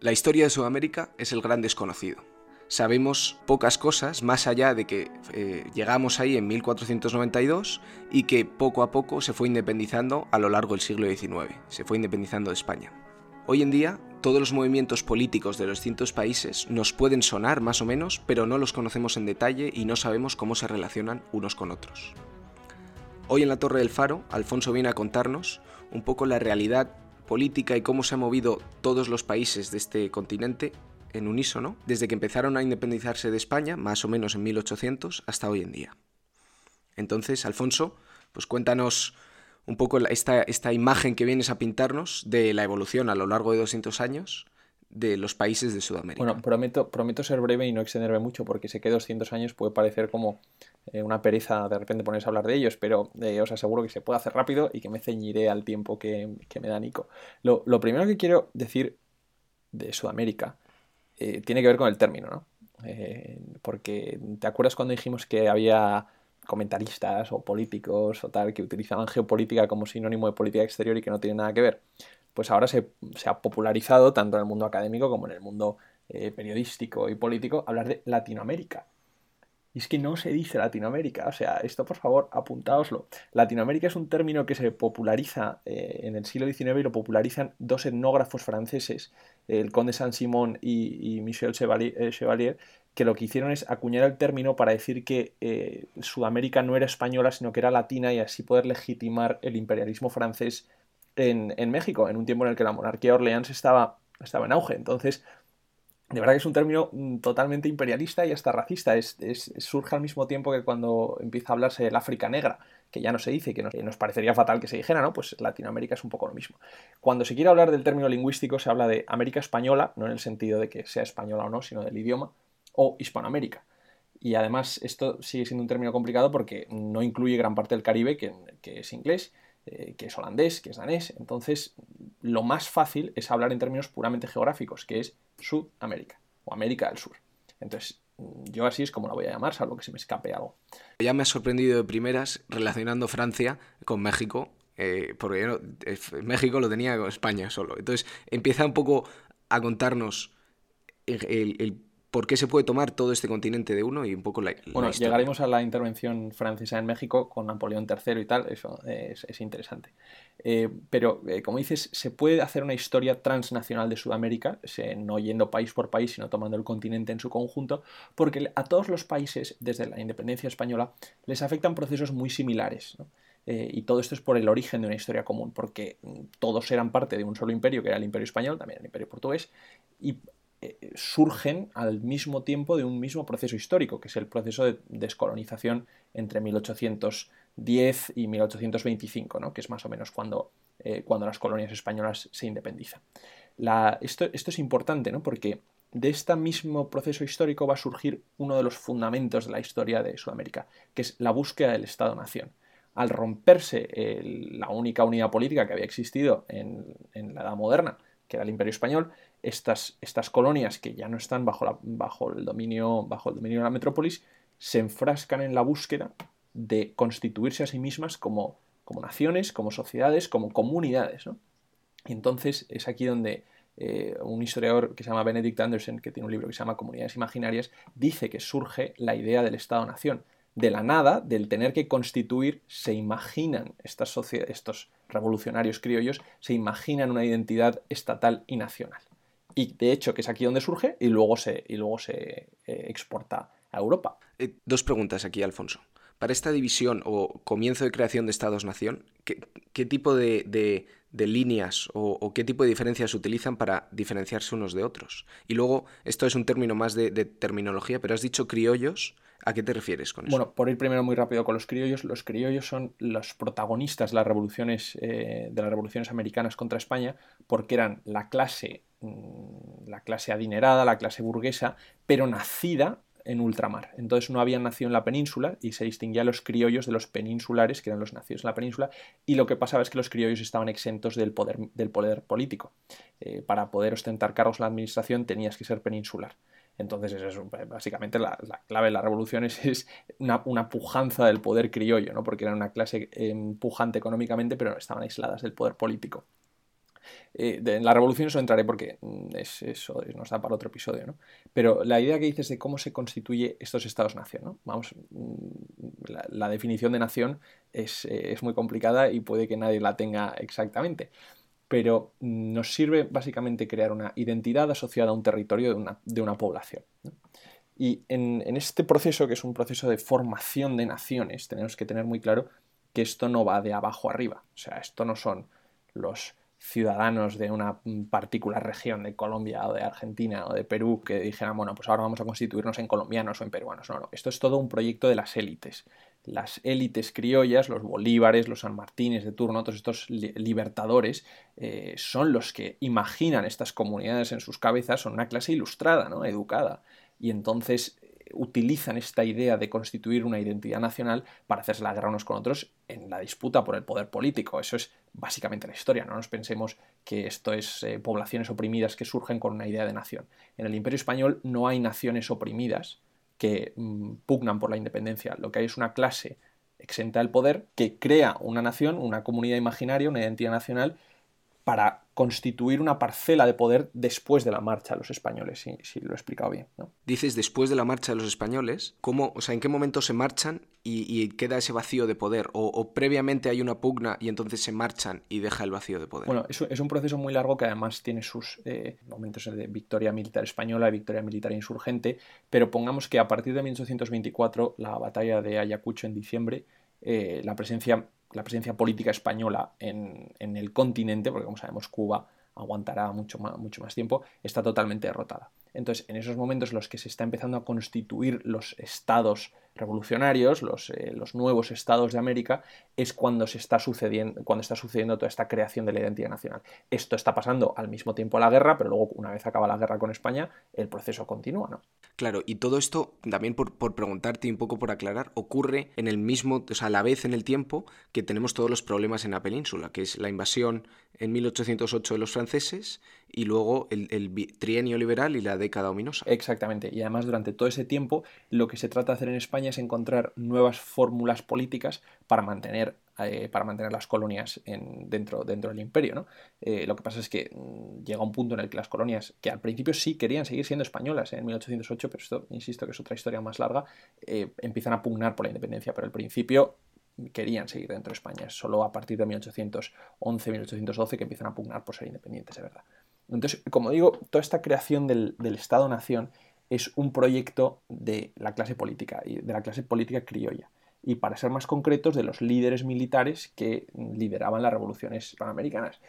La historia de Sudamérica es el gran desconocido. Sabemos pocas cosas más allá de que eh, llegamos ahí en 1492 y que poco a poco se fue independizando a lo largo del siglo XIX, se fue independizando de España. Hoy en día, todos los movimientos políticos de los distintos países nos pueden sonar más o menos, pero no los conocemos en detalle y no sabemos cómo se relacionan unos con otros. Hoy en la Torre del Faro, Alfonso viene a contarnos un poco la realidad política y cómo se han movido todos los países de este continente en unísono, desde que empezaron a independizarse de España, más o menos en 1800, hasta hoy en día. Entonces, Alfonso, pues cuéntanos un poco esta, esta imagen que vienes a pintarnos de la evolución a lo largo de 200 años de los países de Sudamérica. Bueno, prometo, prometo ser breve y no extenderme mucho porque sé que 200 años puede parecer como eh, una pereza de repente ponerse a hablar de ellos, pero eh, os aseguro que se puede hacer rápido y que me ceñiré al tiempo que, me da Nico. Lo, primero que quiero decir de Sudamérica eh, tiene que ver con el término, ¿no? porque ¿te acuerdas cuando dijimos que había comentaristas o políticos o tal que utilizaban geopolítica como sinónimo de política exterior y que no tiene nada que ver? Pues ahora se, se ha popularizado tanto en el mundo académico como en el mundo periodístico y político hablar de Latinoamérica. Y es que no se dice Latinoamérica, o sea, esto por favor apuntaoslo. Latinoamérica es un término que se populariza eh, en el siglo XIX y lo popularizan dos etnógrafos franceses, el conde Saint-Simon y, Michel eh, Chevalier, que lo que hicieron es acuñar el término para decir que eh, Sudamérica no era española, sino que era latina y así poder legitimar el imperialismo francés en, en México, en un tiempo en el que la monarquía Orleans estaba, estaba en auge. Entonces, de verdad que es un término mm, totalmente imperialista y hasta racista. Surge al mismo tiempo que cuando empieza a hablarse del África negra, que ya no se dice, que nos, nos, parecería fatal que se dijera, ¿no? Pues Latinoamérica es un poco lo mismo. Cuando se quiere hablar del término lingüístico, se habla de América española, no en el sentido de que sea española o no, sino del idioma, o Hispanoamérica. Y además, esto sigue siendo un término complicado porque no incluye gran parte del Caribe, que, que es inglés, eh, que es holandés, que es danés. Entonces, lo más fácil es hablar en términos puramente geográficos, que es Sudamérica o América del Sur. Entonces, yo así es como la voy a llamar, salvo que se me escape algo. Ya me ha sorprendido de primeras relacionando Francia con México, eh, porque eh, México lo tenía con España solo. Entonces, empieza un poco a contarnos el por qué se puede tomar todo este continente de uno y un poco la... bueno, llegaremos a la intervención francesa en México con Napoleón III y tal, eso es, interesante. Eh, pero, eh, como dices, se puede hacer una historia transnacional de Sudamérica, no yendo país por país, sino tomando el continente en su conjunto, porque a todos los países, desde la independencia española, les afectan procesos muy similares. Eh, y todo esto es por el origen de una historia común, porque mm, todos eran parte de un solo imperio, que era el imperio español, también el imperio portugués, y eh, surgen al mismo tiempo de un mismo proceso histórico, que es el proceso de descolonización entre 1810 y 1825, ¿no? que es más o menos cuando, eh, cuando las colonias españolas se independizan. esto, esto, es importante ¿no? porque de este mismo proceso histórico va a surgir uno de los fundamentos de la historia de Sudamérica, que es la búsqueda del Estado-Nación. Al romperse la única unidad política que había existido en la Edad Moderna, que era el Imperio Español, estas, estas colonias que ya no están bajo, bajo, el dominio, bajo el dominio de la metrópolis se enfrascan en la búsqueda de constituirse a sí mismas como, como naciones, como sociedades, como comunidades. Y entonces es aquí donde eh, un historiador que se llama Benedict Anderson, que tiene un libro que se llama Comunidades Imaginarias, dice que surge la idea del Estado-Nación. De la nada, del tener que constituir, se imaginan estas estos revolucionarios criollos, se imaginan una identidad estatal y nacional y de hecho que es aquí donde surge y luego se, y luego se eh, exporta a Europa. Eh, dos preguntas aquí, Alfonso. Para esta división o comienzo de creación de Estados-Nación, ¿qué, tipo de, líneas o, qué tipo de diferencias utilizan para diferenciarse unos de otros? Y luego, esto es un término más de, terminología, pero has dicho criollos. ¿A qué te refieres con eso? Bueno, por ir primero muy rápido con los criollos, los criollos son los protagonistas de las revoluciones, eh, de las revoluciones americanas contra España, porque eran la clase Mm, la clase adinerada, la clase burguesa, pero nacida en ultramar. Entonces no habían nacido en la península y se distinguía a los criollos de los peninsulares, que eran los nacidos en la península, y lo que pasaba es que los criollos estaban exentos del poder, del poder político. Eh, para poder ostentar cargos en la administración tenías que ser peninsular. Entonces, es básicamente la, clave de la revolución es, una, pujanza del poder criollo, ¿no? porque eran una clase eh, pujante económicamente, pero estaban aisladas del poder político. Eh, en la revolución eso entraré porque mm, es, eso nos da para otro episodio, ¿no? Pero la idea que dices de cómo se constituye estos estados-nación, ¿no? Vamos, mm, la, definición de nación es, eh, es, muy complicada y puede que nadie la tenga exactamente. Pero mm, nos sirve básicamente crear una identidad asociada a un territorio de una, de una población. Y en, en este proceso, que es un proceso de formación de naciones, tenemos que tener muy claro que esto no va de abajo arriba. O sea, esto no son los ciudadanos de una particular región de Colombia o de Argentina o de Perú que dijeran, bueno, pues ahora vamos a constituirnos en colombianos o en peruanos. No, no, esto es todo un proyecto de las élites. Las élites criollas, los bolívares, los San Martínez de turno, todos estos libertadores, eh, son los que imaginan estas comunidades en sus cabezas, son una clase ilustrada, ¿no? educada. Y entonces utilizan esta idea de constituir una identidad nacional para hacerse la guerra unos con otros en la disputa por el poder político. Eso es básicamente la historia. No nos pensemos que esto es eh, poblaciones oprimidas que surgen con una idea de nación. En el Imperio Español no hay naciones oprimidas que mm, pugnan por la independencia. Lo que hay es una clase exenta del poder que crea una nación, una comunidad imaginaria, una identidad nacional para constituir una parcela de poder después de la marcha de los españoles, si, lo he explicado bien. ¿no? Dices después de la marcha de los españoles, ¿cómo, o sea, ¿en qué momento se marchan y, queda ese vacío de poder? O, previamente hay una pugna y entonces se marchan y deja el vacío de poder? Bueno, es, es un proceso muy largo que además tiene sus eh, momentos de victoria militar española y victoria militar insurgente, pero pongamos que a partir de 1824, la batalla de Ayacucho en diciembre, eh, la presencia la presencia política española en, el continente, porque como sabemos Cuba aguantará mucho más, mucho más tiempo, está totalmente derrotada. Entonces, en esos momentos en los que se está empezando a constituir los estados revolucionarios, los, eh, los, nuevos estados de América, es cuando, se está sucediendo, cuando está sucediendo toda esta creación de la identidad nacional. Esto está pasando al mismo tiempo la guerra, pero luego, una vez acaba la guerra con España, el proceso continúa, ¿no? Claro, y todo esto, también por, por preguntarte y un poco por aclarar, ocurre en el mismo, o sea, a la vez en el tiempo que tenemos todos los problemas en la península, que es la invasión en 1808 de los franceses y luego el, trienio liberal y la década ominosa. Exactamente, y además durante todo ese tiempo lo que se trata de hacer en España es encontrar nuevas fórmulas políticas para mantener, eh, para mantener las colonias en, dentro, dentro del imperio. ¿no? Eh, lo que pasa es que mm, llega un punto en el que las colonias, que al principio sí querían seguir siendo españolas en 1808, pero esto, insisto, que es otra historia más larga, eh, empiezan a pugnar por la independencia, pero al principio querían seguir dentro de España. Es solo a partir de 1811-1812 que empiezan a pugnar por ser independientes, de verdad. Entonces, como digo, toda esta creación del, Estado-Nación es un proyecto de la clase política, de la clase política criolla. Y para ser más concretos, de los líderes militares que lideraban las revoluciones panamericanas.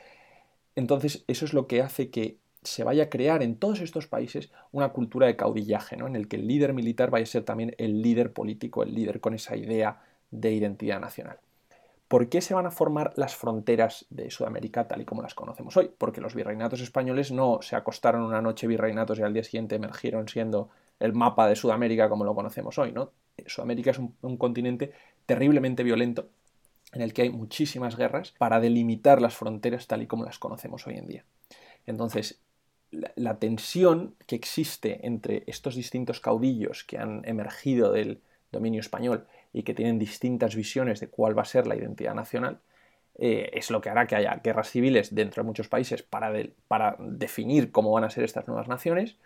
Entonces, eso es lo que hace que se vaya a crear en todos estos países una cultura de caudillaje, ¿no? en el que el líder militar vaya a ser también el líder político, el líder con esa idea de identidad nacional. ¿Por qué se van a formar las fronteras de Sudamérica tal y como las conocemos hoy? Porque los virreinatos españoles no se acostaron una noche virreinatos y al día siguiente emergieron siendo el mapa de Sudamérica como lo conocemos hoy. Sudamérica es un, continente terriblemente violento en el que hay muchísimas guerras para delimitar las fronteras tal y como las conocemos hoy en día. Entonces, la tensión que existe entre estos distintos caudillos que han emergido del dominio español y que tienen distintas visiones de cuál va a ser la identidad nacional, eh, es lo que hará que haya guerras civiles dentro de muchos países para, para, definir cómo van a ser estas nuevas naciones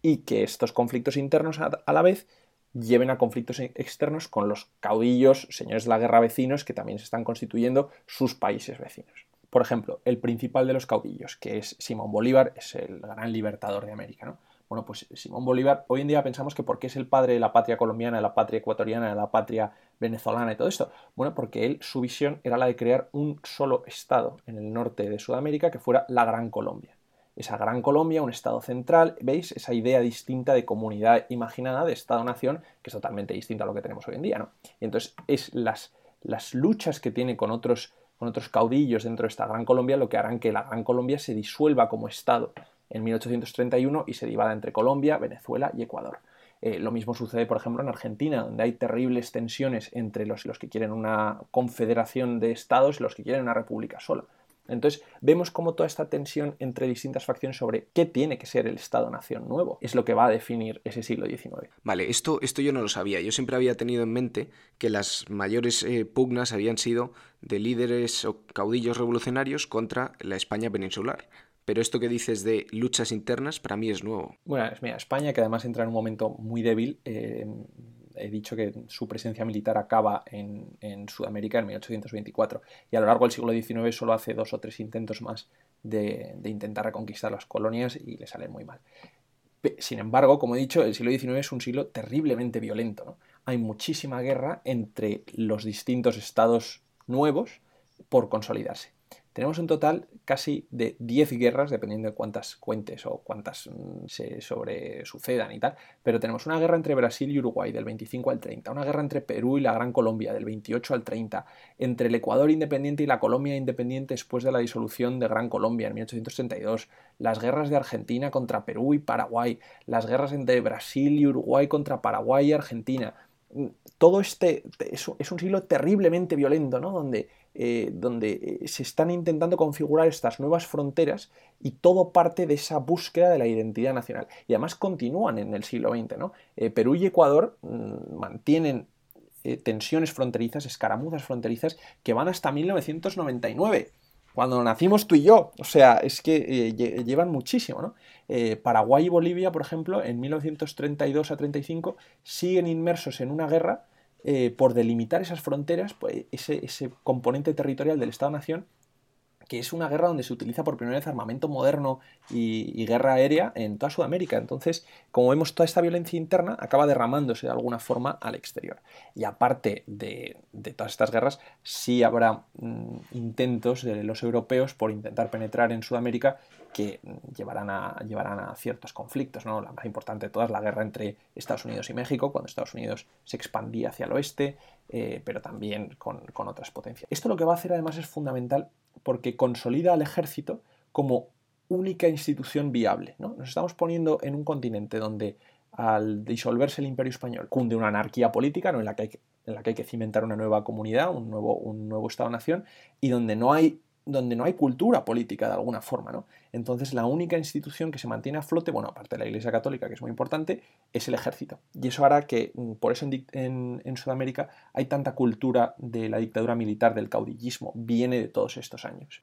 y que estos conflictos internos a, la vez lleven a conflictos e, externos con los caudillos, señores de la guerra vecinos, que también se están constituyendo sus países vecinos. Por ejemplo, el principal de los caudillos, que es Simón Bolívar, es el gran libertador de América. ¿no? Bueno, pues Simón Bolívar, hoy en día pensamos que porque es el padre de la patria colombiana, de la patria ecuatoriana, de la patria venezolana y todo esto. Bueno, porque él, su visión era la de crear un solo estado en el norte de Sudamérica que fuera la Gran Colombia. Esa Gran Colombia, un estado central, ¿veis? Esa idea distinta de comunidad imaginada, de Estado-nación, que es totalmente distinta a lo que tenemos hoy en día, ¿no? Y entonces es las, las luchas que tiene con otros, con otros caudillos dentro de esta Gran Colombia lo que harán que la Gran Colombia se disuelva como Estado en 1831 y se divada entre Colombia, Venezuela y Ecuador. Eh, lo mismo sucede, por ejemplo, en Argentina, donde hay terribles tensiones entre los, que quieren una confederación de estados y los que quieren una república sola. Entonces vemos como toda esta tensión entre distintas facciones sobre qué tiene que ser el Estado-nación nuevo es lo que va a definir ese siglo XIX. Vale, esto, esto yo no lo sabía. Yo siempre había tenido en mente que las mayores eh, pugnas habían sido de líderes o caudillos revolucionarios contra la España peninsular. Pero esto que dices de luchas internas para mí es nuevo. Bueno, mira, España, que además entra en un momento muy débil, eh, he dicho que su presencia militar acaba en, Sudamérica en 1824 y a lo largo del siglo XIX solo hace dos o tres intentos más de, intentar reconquistar las colonias y le salen muy mal. Sin embargo, como he dicho, el siglo XIX es un siglo terriblemente violento. Hay muchísima guerra entre los distintos estados nuevos por consolidarse. Tenemos un total casi de 10 guerras, dependiendo de cuántas cuentes o cuántas mm, se sobre sucedan y tal, pero tenemos una guerra entre Brasil y Uruguay del 25 al 30, una guerra entre Perú y la Gran Colombia del 28 al 30, entre el Ecuador independiente y la Colombia independiente después de la disolución de Gran Colombia en 1832, las guerras de Argentina contra Perú y Paraguay, las guerras entre Brasil y Uruguay contra Paraguay y Argentina. Todo este es un siglo terriblemente violento, ¿no? Donde eh, donde eh, se están intentando configurar estas nuevas fronteras y todo parte de esa búsqueda de la identidad nacional. Y además continúan en el siglo XX. ¿no? Eh, Perú y Ecuador mm, mantienen tensiones fronterizas, escaramuzas fronterizas, que van hasta 1999 cuando nacimos tú y yo. O sea, es que llevan muchísimo, ¿no? Paraguay y Bolivia, por ejemplo, en 1932 a 35 siguen inmersos en una guerra eh, por delimitar esas fronteras, pues, ese, ese componente territorial del Estado-Nación que es una guerra donde se utiliza por primera vez armamento moderno y, guerra aérea en toda Sudamérica. Entonces, como vemos, toda esta violencia interna acaba derramándose de alguna forma al exterior. Y aparte de, todas estas guerras, sí habrá mm, intentos de los europeos por intentar penetrar en Sudamérica que llevarán a, llevarán a ciertos conflictos. ¿no? La más importante de todas, la guerra entre Estados Unidos y México, cuando Estados Unidos se expandía hacia el oeste, eh, pero también con, con otras potencias. Esto lo que va a hacer además es fundamental porque consolida al ejército como única institución viable. ¿no? Nos estamos poniendo en un continente donde al disolverse el imperio español cunde una anarquía política ¿no? en, la que hay que, en la que hay que cimentar una nueva comunidad, un nuevo, un nuevo Estado-nación, y donde no hay donde no hay cultura política de alguna forma, ¿no? Entonces la única institución que se mantiene a flote, bueno, aparte de la Iglesia Católica, que es muy importante, es el ejército. Y eso hará que, mm, por eso en, Sudamérica hay tanta cultura de la dictadura militar, del caudillismo, viene de todos estos años.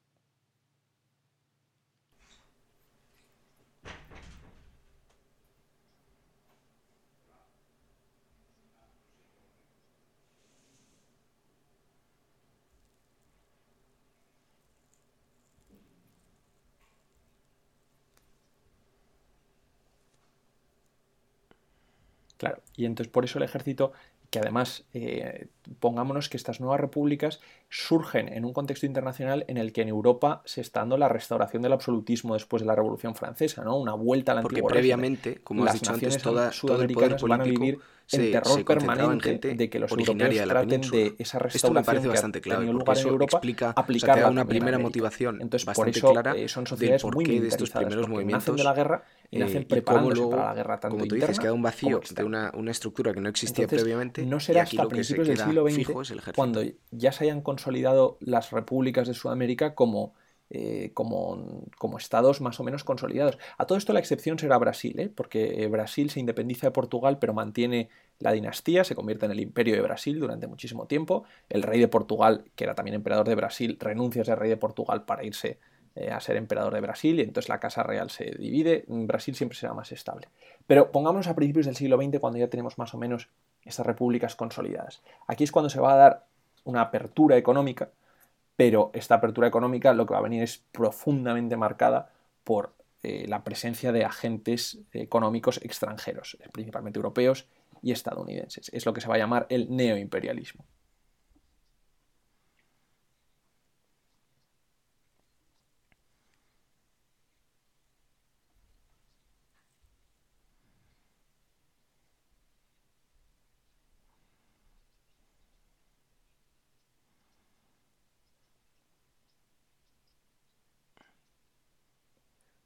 Claro, y entonces por eso el ejército, que además eh, pongámonos que estas nuevas repúblicas surgen en un contexto internacional en el que en Europa se está dando la restauración del absolutismo después de la Revolución Francesa, ¿no? Una vuelta a la Porque previamente, como has dicho antes, toda, todo el poder político vivir en terror permanente de que los europeos traten de esa restauración Esto me parece bastante clave, porque eso Europa, explica, aplicar una primera motivación Entonces, bastante por eso, clara eh, son sociedades del muy porqué de estos primeros movimientos nacen de la guerra y nacen preparándose para la guerra tanto como tú interna dices, queda un vacío de una, una, estructura que no existía Entonces, previamente no será y aquí hasta se principios del siglo XX el cuando ya se hayan consolidado las repúblicas de Sudamérica como eh, como, como, estados más o menos consolidados. A todo esto la excepción será Brasil, ¿eh? porque eh, Brasil se independiza de Portugal pero mantiene la dinastía, se convierte en el imperio de Brasil durante muchísimo tiempo. El rey de Portugal, que era también emperador de Brasil, renuncia a ser rey de Portugal para irse a ser emperador de Brasil y entonces la Casa Real se divide. Brasil siempre será más estable. Pero pongámonos a principios del siglo XX cuando ya tenemos más o menos estas repúblicas consolidadas. Aquí es cuando se va a dar una apertura económica pero esta apertura económica lo que va a venir es profundamente marcada por eh, la presencia de agentes económicos extranjeros, principalmente europeos y estadounidenses. Es lo que se va a llamar el neoimperialismo.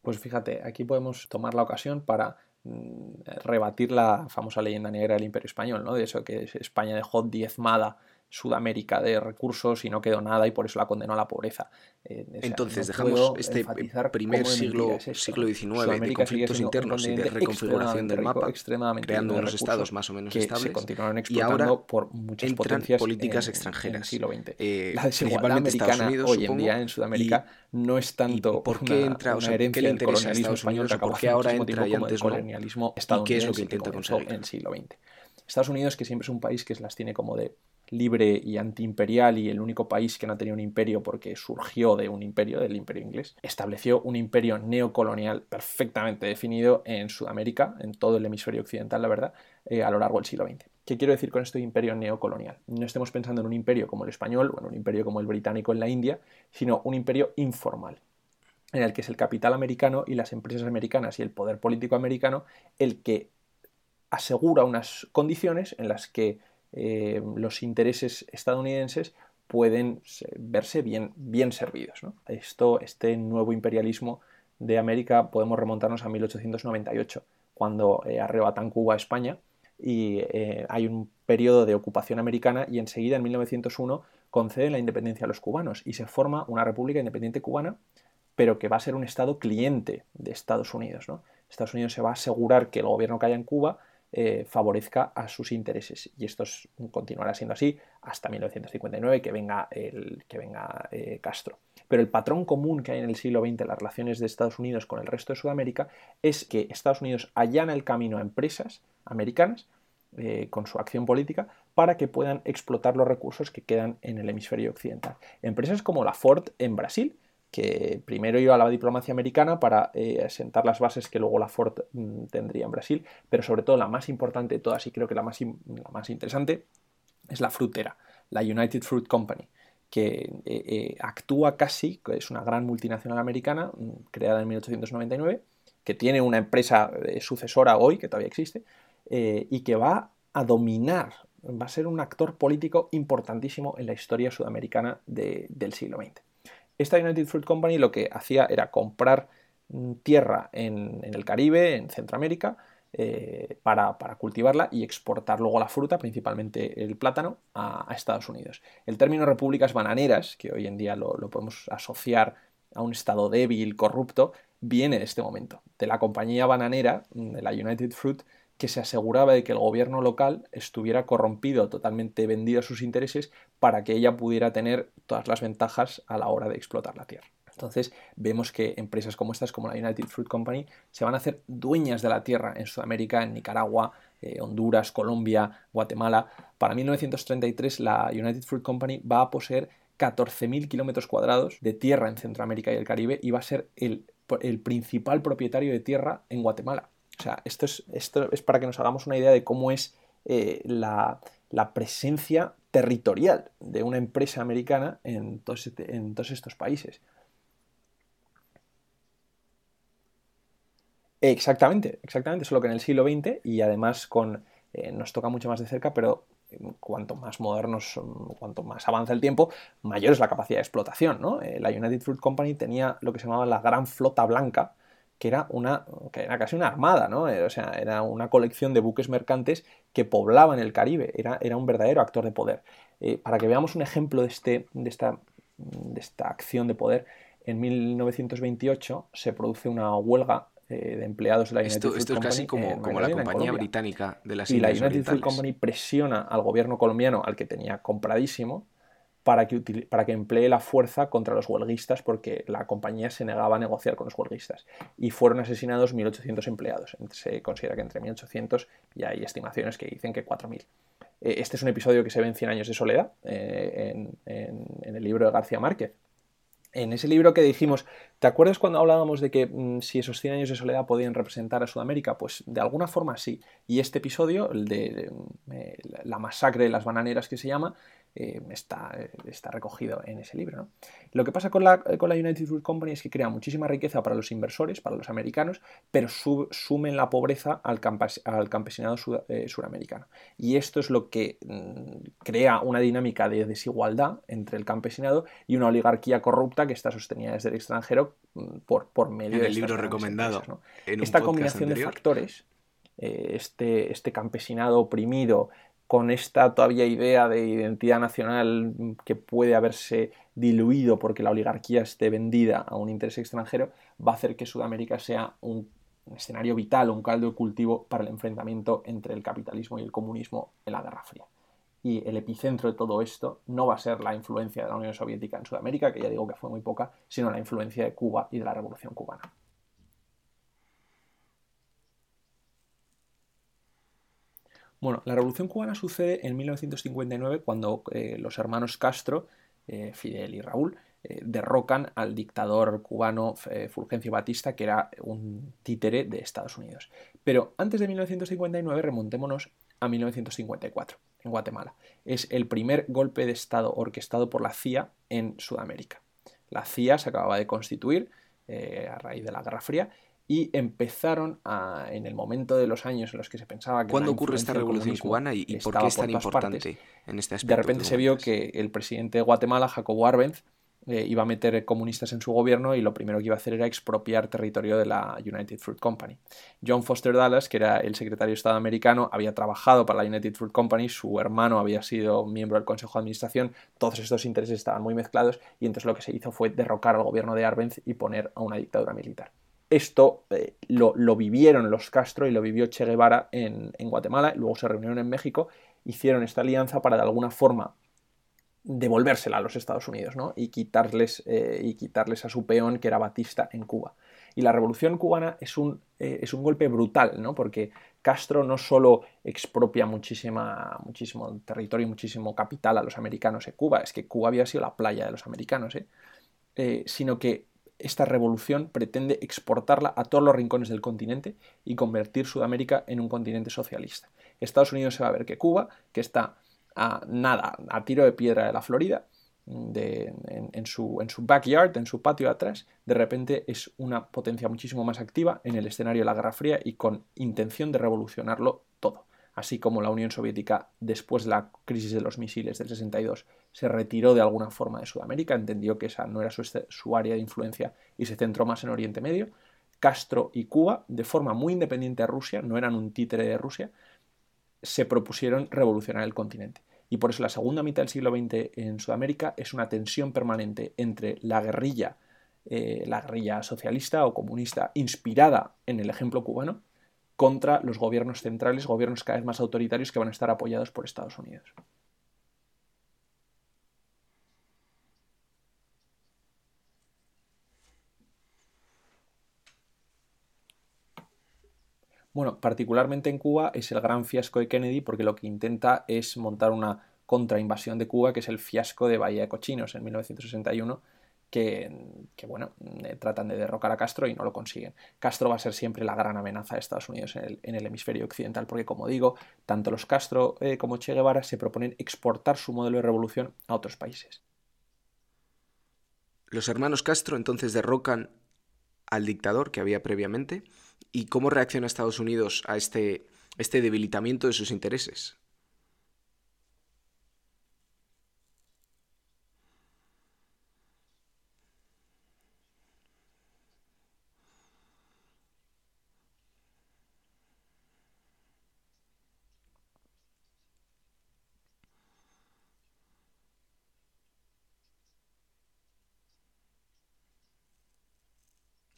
Pues fíjate, aquí podemos tomar la ocasión para mm, rebatir la famosa leyenda negra del Imperio Español, ¿no? De eso que España dejó diezmada Sudamérica de recursos y no quedó nada y por eso la condenó a la pobreza. Eh, Entonces dejamos este primer siglo, siglo XIX de conflictos internos y de reconfiguración del mapa, creando unos estados más o menos estables, y ahora por muchas entran políticas extranjeras. siglo XX. Eh, la desigualdad americana Unidos, hoy en día en Sudamérica no es tanto por qué entra, o sea, ¿qué le interesa a Estados Unidos o por qué ahora entra y antes colonialismo no? ¿Y qué es lo que intenta conseguir? En el siglo XX. Estados Unidos, que siempre es un país que las tiene como de libre y antiimperial y el único país que no tenía un imperio porque surgió de un imperio, del imperio inglés, estableció un imperio neocolonial perfectamente definido en Sudamérica, en todo el hemisferio occidental, la verdad, eh, a lo largo del siglo XX. ¿Qué quiero decir con esto de imperio neocolonial? No estemos pensando en un imperio como el español o en un imperio como el británico en la India, sino un imperio informal, en el que es el capital americano y las empresas americanas y el poder político americano el que asegura unas condiciones en las que eh, los intereses estadounidenses pueden verse bien, bien servidos. Esto, este nuevo imperialismo de América podemos remontarnos a 1898, cuando eh, arrebatan Cuba a España y eh, hay un periodo de ocupación americana y enseguida en 1901 conceden la independencia a los cubanos y se forma una república independiente cubana, pero que va a ser un estado cliente de Estados Unidos. Estados Unidos se va a asegurar que el gobierno que haya en Cuba eh, favorezca a sus intereses. Y esto continuará siendo así hasta 1959, que venga, el, que venga eh, Castro. Pero el patrón común que hay en el siglo XX en las relaciones de Estados Unidos con el resto de Sudamérica es que Estados Unidos allana el camino a empresas americanas eh, con su acción política para que puedan explotar los recursos que quedan en el hemisferio occidental. Empresas como la Ford en Brasil, que primero iba a la diplomacia americana para eh, sentar las bases que luego la Ford mm, tendría en Brasil, pero sobre todo la más importante de todas y creo que la más, más interesante es la frutera, la United Fruit Company, que eh, eh, actúa casi, es una gran multinacional americana mm, creada en 1899, que tiene una empresa sucesora hoy, que todavía existe, y que va a dominar, va a ser un actor político importantísimo en la historia sudamericana del siglo XX. Esta United Fruit Company lo que hacía era comprar mm, tierra en, el Caribe, en Centroamérica, eh, para, cultivarla y exportar luego la fruta, principalmente el plátano, a, Estados Unidos. El término repúblicas bananeras, que hoy en día lo, podemos asociar a un estado débil, corrupto, viene de este momento, de la compañía bananera, mm, de la United Fruit, que se aseguraba de que el gobierno local estuviera corrompido, totalmente vendido a sus intereses, para que ella pudiera tener todas las ventajas a la hora de explotar la tierra. Entonces vemos que empresas como estas, como la United Fruit Company, se van a hacer dueñas de la tierra en Sudamérica, en Nicaragua, eh, Honduras, Colombia, Guatemala. Para 1933 la United Fruit Company va a poseer 14.000 kilómetros cuadrados de tierra en Centroamérica y el Caribe y va a ser el, el principal propietario de tierra en Guatemala. O sea, esto es, esto es para que nos hagamos una idea de cómo es eh, la, presencia territorial de una empresa americana en todos, este, en todos estos países. Exactamente, exactamente, solo que en el siglo XX y además con, eh, nos toca mucho más de cerca, pero cuanto más modernos, cuanto más avanza el tiempo, mayor es la capacidad de explotación. ¿no? Eh, la United Fruit Company tenía lo que se llamaba la gran flota blanca, que era, una, que era casi una armada, ¿no? Eh, o sea, era una colección de buques mercantes que poblaban el Caribe, era, era un verdadero actor de poder. Eh, para que veamos un ejemplo de, este, de, esta, de esta acción de poder, en 1928 se produce una huelga eh, de empleados de la United esto, Fruit esto Company. es casi como, como la compañía británica de las Y la United Company presiona al gobierno colombiano, al que tenía compradísimo, para que, emplee la fuerza contra los huelguistas porque la compañía se negaba a negociar con los huelguistas. Y fueron asesinados 1.800 empleados. Se considera que entre 1.800 y hay estimaciones que dicen que 4.000. Eh, este es un episodio que se ve en Cien años de soledad, eh, en, el libro de García Márquez. En ese libro que dijimos, ¿te acuerdas cuando hablábamos de que mm, si esos 100 años de soledad podían representar a Sudamérica? Pues de alguna forma sí. Y este episodio, el de, eh, la masacre de las bananeras que se llama, eh, está, está, recogido en ese libro. Lo que pasa con la, con la, United Fruit Company es que crea muchísima riqueza para los inversores, para los americanos, pero sumen la pobreza al, al campesinado eh, suramericano. Y esto es lo que mm, crea una dinámica de desigualdad entre el campesinado y una oligarquía corrupta que está sostenida desde el extranjero mm, por, por medio del libro recomendado. Esta combinación de factores, eh, este, este campesinado oprimido, con esta todavía idea de identidad nacional que puede haberse diluido porque la oligarquía esté vendida a un interés extranjero, va a hacer que Sudamérica sea un escenario vital, un caldo de cultivo para el enfrentamiento entre el capitalismo y el comunismo en la Guerra Fría. Y el epicentro de todo esto no va a ser la influencia de la Unión Soviética en Sudamérica, que ya digo que fue muy poca, sino la influencia de Cuba y de la Revolución cubana. Bueno, la Revolución cubana sucede en 1959 cuando eh, los hermanos Castro, eh, Fidel y Raúl, eh, derrocan al dictador cubano Fulgencio Batista, que era un títere de Estados Unidos. Pero antes de 1959 remontémonos a 1954, en Guatemala. Es el primer golpe de Estado orquestado por la CIA en Sudamérica. La CIA se acababa de constituir a raíz de la Guerra Fría y empezaron a, en el momento de los años en los que se pensaba que... ¿Cuándo ocurre esta revolución cubana y, por qué es tan importante en este aspecto? De repente se vio que el presidente de Guatemala, Jacobo Arbenz, eh, iba a meter comunistas en su gobierno y lo primero que iba a hacer era expropiar territorio de la United Fruit Company. John Foster Dallas, que era el secretario de Estado americano, había trabajado para la United Fruit Company, su hermano había sido miembro del Consejo de Administración, todos estos intereses estaban muy mezclados y entonces lo que se hizo fue derrocar al gobierno de Arbenz y poner a una dictadura militar. Esto eh, lo, vivieron los Castro y lo vivió Che Guevara en, Guatemala, luego se reunieron en México, hicieron esta alianza para de alguna forma devolvérsela a los Estados Unidos ¿no? y, quitarles, eh, y quitarles a su peón que era Batista en Cuba. Y la revolución cubana es un, eh, es un golpe brutal, ¿no? porque Castro no solo expropia muchísima, muchísimo territorio y muchísimo capital a los americanos en Cuba, es que Cuba había sido la playa de los americanos, sino que esta revolución pretende exportarla a todos los rincones del continente y convertir Sudamérica en un continente socialista. Estados Unidos se va a ver que Cuba, que está a nada, a tiro de piedra de la Florida, en, su, en, su, backyard, en su patio atrás, de repente es una potencia muchísimo más activa en el escenario de la Guerra Fría y con intención de revolucionarlo así como la Unión Soviética, después de la crisis de los misiles del 62, se retiró de alguna forma de Sudamérica, entendió que esa no era su, área de influencia y se centró más en Oriente Medio. Castro y Cuba, de forma muy independiente a Rusia, no eran un títere de Rusia, se propusieron revolucionar el continente. Y por eso la segunda mitad del siglo XX en Sudamérica es una tensión permanente entre la guerrilla, eh, la guerrilla socialista o comunista inspirada en el ejemplo cubano, contra los gobiernos centrales, gobiernos cada vez más autoritarios que van a estar apoyados por Estados Unidos. Bueno, particularmente en Cuba es el gran fiasco de Kennedy porque lo que intenta es montar una contrainvasión de Cuba, que es el fiasco de Bahía de Cochinos en 1961, que, bueno, eh, tratan de derrocar a Castro y no lo consiguen. Castro va a ser siempre la gran amenaza de Estados Unidos en el, hemisferio occidental, porque como digo, tanto los Castro eh, como Che Guevara se proponen exportar su modelo de revolución a otros países. Los hermanos Castro entonces derrocan al dictador que había previamente y cómo reacciona Estados Unidos a este, este debilitamiento de sus intereses.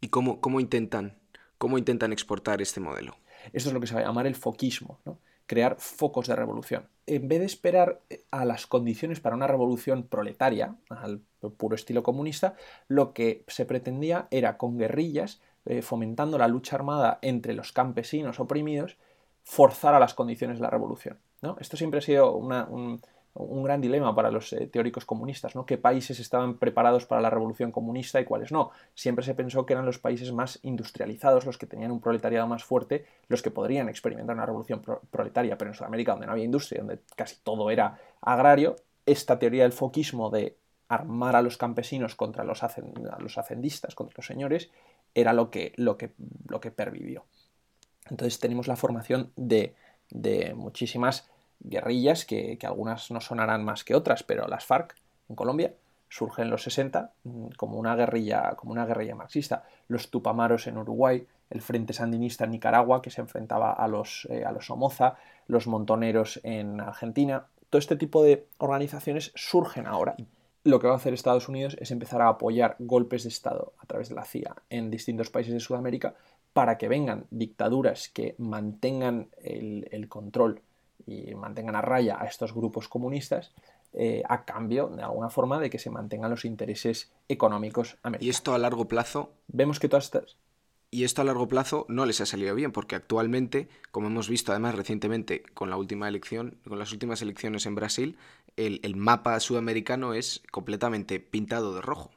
¿Y cómo, cómo, intentan, cómo intentan exportar este modelo? Esto es lo que se va a llamar el foquismo, ¿no? crear focos de revolución. En vez de esperar eh, a las condiciones para una revolución proletaria, al puro estilo comunista, lo que se pretendía era con guerrillas, eh, fomentando la lucha armada entre los campesinos oprimidos, forzar a las condiciones de la revolución. Esto siempre ha sido una, un, un gran dilema para los eh, teóricos comunistas, ¿no? ¿Qué países estaban preparados para la revolución comunista y cuáles no? Siempre se pensó que eran los países más industrializados, los que tenían un proletariado más fuerte, los que podrían experimentar una revolución proletaria, pero en Sudamérica, donde no había industria, donde casi todo era agrario, esta teoría del foquismo de armar a los campesinos contra los, hacendistas, contra los señores, era lo que, lo que, lo que pervivió. Entonces tenemos la formación de, de muchísimas guerrillas que, algunas no sonarán más que otras, pero las FARC en Colombia, surge en los 60 mm, como una guerrilla, como una guerrilla marxista. Los Tupamaros en Uruguay, el Frente Sandinista en Nicaragua, que se enfrentaba a los, eh, a los Somoza, los Montoneros en Argentina. Todo este tipo de organizaciones surgen ahora. Lo que va a hacer Estados Unidos es empezar a apoyar golpes de Estado a través de la CIA en distintos países de Sudamérica para que vengan dictaduras que mantengan el, control y mantengan a raya a estos grupos comunistas eh, a cambio, de alguna forma, de que se mantengan los intereses económicos americanos. Y esto a largo plazo. Vemos que todas estas y esto a largo plazo no les ha salido bien, porque actualmente, como hemos visto además recientemente con la última elección, con las últimas elecciones en Brasil, el, el mapa sudamericano es completamente pintado de rojo.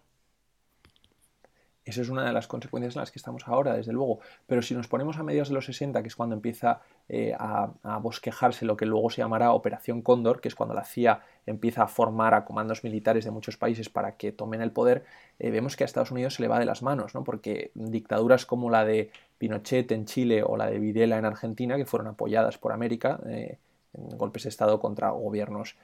Eso es una de las consecuencias en las que estamos ahora, desde luego. Pero si nos ponemos a mediados de los 60, que es cuando empieza eh, a, bosquejarse lo que luego se llamará Operación Cóndor, que es cuando la CIA empieza a formar a comandos militares de muchos países para que tomen el poder, eh, vemos que a Estados Unidos se le va de las manos, ¿no? porque dictaduras como la de Pinochet en Chile o la de Videla en Argentina, que fueron apoyadas por América, eh, golpes de Estado contra gobiernos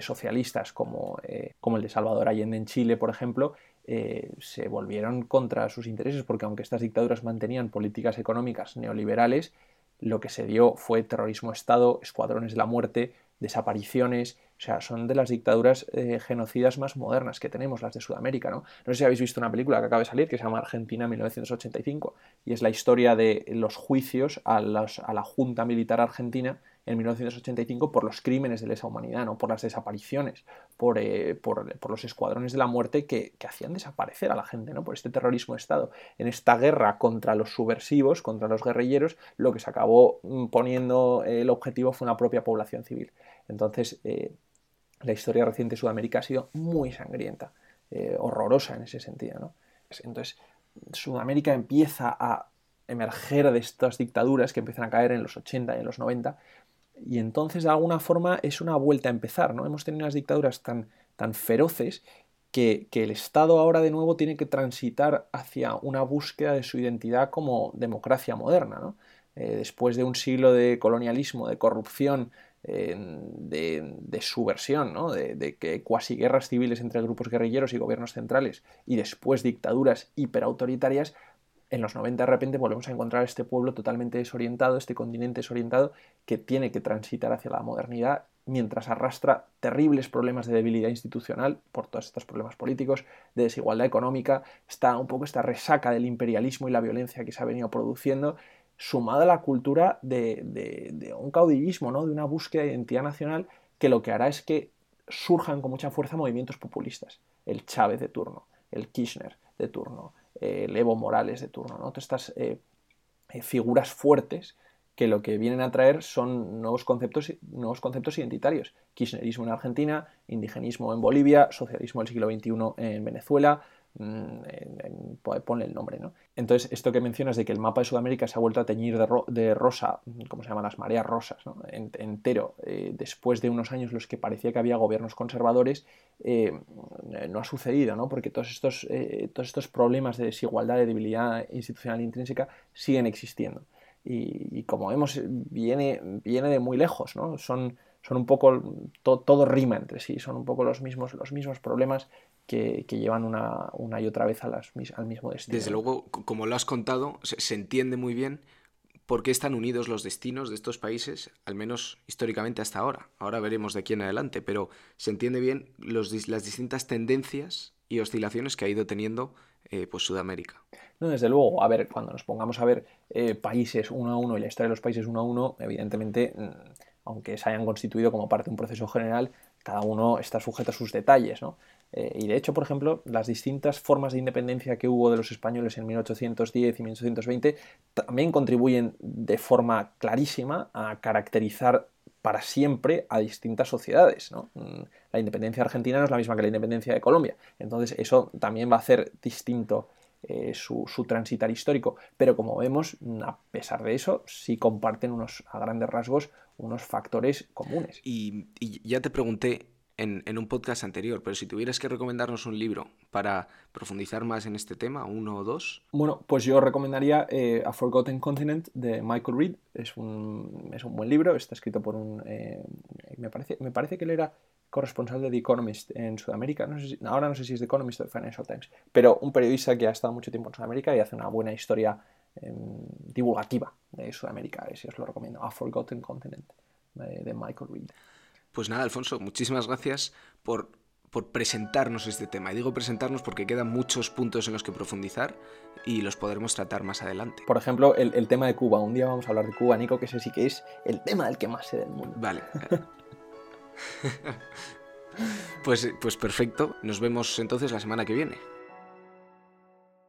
socialistas como, como el de Salvador Allende en Chile, por ejemplo, eh, se volvieron contra sus intereses, porque aunque estas dictaduras mantenían políticas económicas neoliberales, lo que se dio fue terrorismo Estado, escuadrones de la muerte, desapariciones, o sea, son de las dictaduras eh, genocidas más modernas que tenemos, las de Sudamérica, ¿no? No sé si habéis visto una película que acaba de salir que se llama Argentina 1985 y es la historia de los juicios a, a la Junta Militar Argentina en 1985 por los crímenes de lesa humanidad, ¿no? por las desapariciones, por, eh, por, los escuadrones de la muerte que, hacían desaparecer a la gente, ¿no? por este terrorismo de Estado. En esta guerra contra los subversivos, contra los guerrilleros, lo que se acabó mm, poniendo eh, el objetivo fue una propia población civil. Entonces, eh, la historia reciente de Sudamérica ha sido muy sangrienta, horrorosa en ese sentido. ¿no? Entonces, Sudamérica empieza a emerger de estas dictaduras que empiezan a caer en los 80 y en los 90 y entonces, de alguna forma, es una vuelta a empezar, ¿no? Hemos tenido unas dictaduras tan, tan feroces que, el Estado ahora de nuevo tiene que transitar hacia una búsqueda de su identidad como democracia moderna. Eh, después de un siglo de colonialismo, de corrupción, de, subversión, de, de que cuasi guerras civiles entre grupos guerrilleros y gobiernos centrales, y después dictaduras hiperautoritarias, en los 90 de repente volvemos a encontrar este pueblo totalmente desorientado, este continente desorientado, que tiene que transitar hacia la modernidad mientras arrastra terribles problemas de debilidad institucional por todos estos problemas políticos, de desigualdad económica, está un poco esta resaca del imperialismo y la violencia que se ha venido produciendo, sumada a la cultura de, un caudillismo, ¿no? de una búsqueda de identidad nacional que lo que hará es que surjan con mucha fuerza movimientos populistas. El Chávez de turno, el Kirchner de turno, el Evo Morales de turno, ¿no? Todas estas eh, eh, figuras fuertes que lo que vienen a traer son nuevos conceptos, nuevos conceptos identitarios. Kirchnerismo en Argentina, indigenismo en Bolivia, socialismo del siglo XXI en Venezuela, Mm, en, ponle el nombre, ¿no? Entonces, esto que mencionas de que el mapa de Sudamérica se ha vuelto a teñir de, rosa, como se llaman las mareas rosas, entero, eh, después de unos años los que parecía que había gobiernos conservadores, eh, no ha sucedido, ¿no? Porque todos estos, eh, todos estos problemas de desigualdad, de debilidad institucional intrínseca siguen existiendo. Y, como vemos, viene, viene de muy lejos, ¿no? Son, son un poco, todo rima entre sí, son un poco los mismos, los mismos problemas que, llevan una, una, y otra vez a las, al mismo destino. Desde luego, como lo has contado, se, entiende muy bien por qué están unidos los destinos de estos países, al menos históricamente hasta ahora. Ahora veremos de aquí en adelante, pero se entiende bien los, las distintas tendencias y oscilaciones que ha ido teniendo eh, pues Sudamérica. No, desde luego, a ver, cuando nos pongamos a ver eh, países uno a uno y la historia de los países uno a uno, evidentemente, mm, aunque se hayan constituido como parte de un proceso general, cada uno está sujeto a sus detalles, ¿no? Eh, y de hecho, por ejemplo, las distintas formas de independencia que hubo de los españoles en 1810 y 1820 también contribuyen de forma clarísima a caracterizar para siempre a distintas sociedades. Mm, la independencia argentina no es la misma que la independencia de Colombia. Entonces eso también va a hacer distinto eh, su, transitar histórico. Pero como vemos, a pesar de eso, sí comparten unos, a grandes rasgos unos factores comunes. y ya te pregunté en, un podcast anterior, pero si tuvieras que recomendarnos un libro para profundizar más en este tema, uno o dos. Bueno, pues yo recomendaría eh, A Forgotten Continent de Michael Reed. Es un, es un buen libro, está escrito por un... Eh, me, parece, me parece que él era corresponsal de The Economist en Sudamérica. No sé ahora no sé si es The Economist o The Financial Times, pero un periodista que ha estado mucho tiempo en Sudamérica y hace una buena historia em, divulgativa de Sudamérica. Ese os lo recomiendo. A Forgotten Continent de Michael Reed. Pues nada, Alfonso, muchísimas gracias por por presentarnos este tema. Y digo presentarnos porque quedan muchos puntos en los que profundizar y los podremos tratar más adelante. Por ejemplo, el, tema de Cuba. Un día vamos a hablar de Cuba, Nico, que ese sí que es el tema del que más sé del mundo. Vale. pues, pues perfecto. Nos vemos entonces la semana que viene.